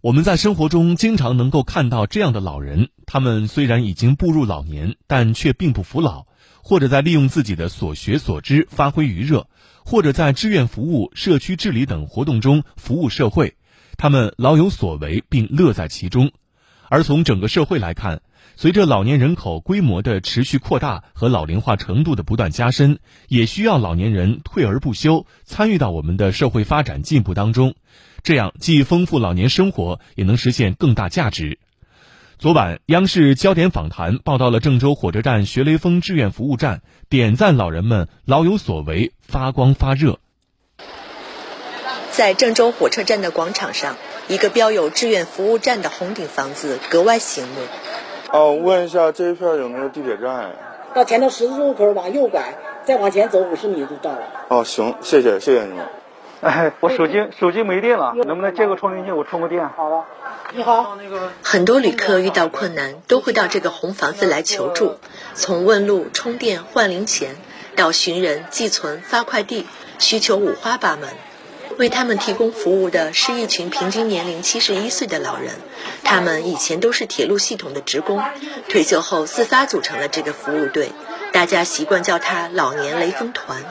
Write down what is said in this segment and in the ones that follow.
我们在生活中经常能够看到这样的老人，他们虽然已经步入老年，但却并不服老，或者在利用自己的所学所知发挥余热，或者在志愿服务、社区治理等活动中服务社会，他们老有所为，并乐在其中。而从整个社会来看，随着老年人口规模的持续扩大和老龄化程度的不断加深，也需要老年人退而不休，参与到我们的社会发展进步当中。这样既丰富老年生活，也能实现更大价值。昨晚，央视焦点访谈报道了郑州火车站学雷锋志愿服务站，点赞老人们老有所为，发光发热。在郑州火车站的广场上，一个标有“志愿服务站”的红顶房子格外醒目。哦，问一下这一片有没有地铁站？到前头十字路口往右拐，再往前走五十米就到了。哦，行，谢谢，谢谢你们。哎，我手机手机没电了，能不能借个充电器？我充个电。好了，你好。很多旅客遇到困难都会到这个红房子来求助，从问路、充电、换零钱，到寻人、寄存、发快递，需求五花八门。为他们提供服务的是一群平均年龄七十一岁的老人，他们以前都是铁路系统的职工，退休后自发组成了这个服务队。大家习惯叫他“老年雷锋团”。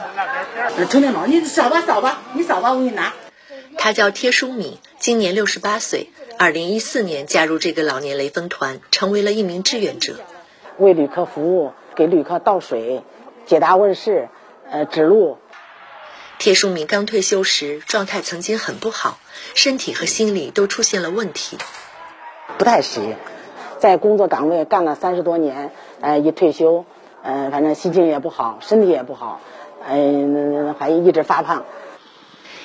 充电宝，你扫吧扫吧，你扫吧，我给你拿。他叫贴淑敏，今年六十八岁，二零一四年加入这个老年雷锋团，成为了一名志愿者，为旅客服务，给旅客倒水、解答问事、呃指路。贴淑敏刚退休时状态曾经很不好，身体和心理都出现了问题，不太适应。在工作岗位干了三十多年，呃，一退休。嗯，反正心情也不好，身体也不好，嗯，还一直发胖。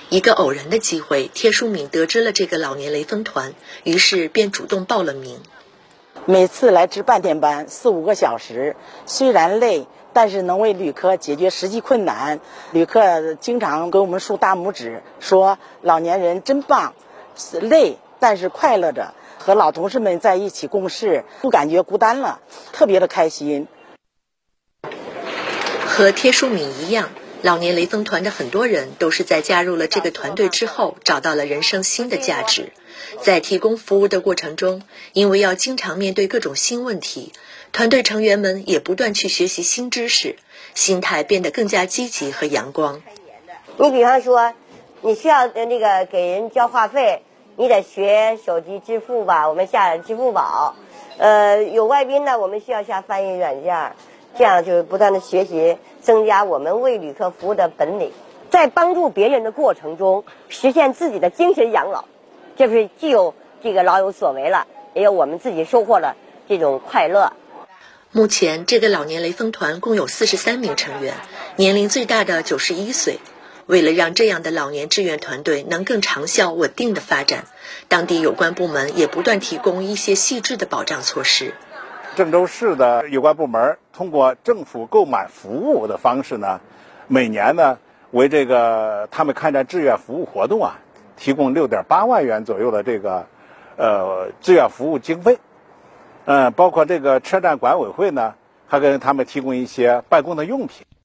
一个偶然的机会，贴淑敏得知了这个老年雷锋团，于是便主动报了名。每次来值半天班，四五个小时，虽然累，但是能为旅客解决实际困难。旅客经常给我们竖大拇指，说老年人真棒，累但是快乐着，和老同事们在一起共事，不感觉孤单了，特别的开心。和贴淑敏一样，老年雷锋团的很多人都是在加入了这个团队之后，找到了人生新的价值。在提供服务的过程中，因为要经常面对各种新问题，团队成员们也不断去学习新知识，心态变得更加积极和阳光。你比方说，你需要那个给人交话费，你得学手机支付吧，我们下支付宝。呃，有外宾呢，我们需要下翻译软件。这样就不断的学习，增加我们为旅客服务的本领，在帮助别人的过程中，实现自己的精神养老，这就是既有这个老有所为了，也有我们自己收获了这种快乐。目前，这个老年雷锋团共有四十三名成员，年龄最大的九十一岁。为了让这样的老年志愿团队能更长效稳定的发展，当地有关部门也不断提供一些细致的保障措施。郑州市的有关部门通过政府购买服务的方式呢，每年呢为这个他们开展志愿服务活动啊，提供六点八万元左右的这个呃志愿服务经费。嗯，包括这个车站管委会呢，还给他们提供一些办公的用品。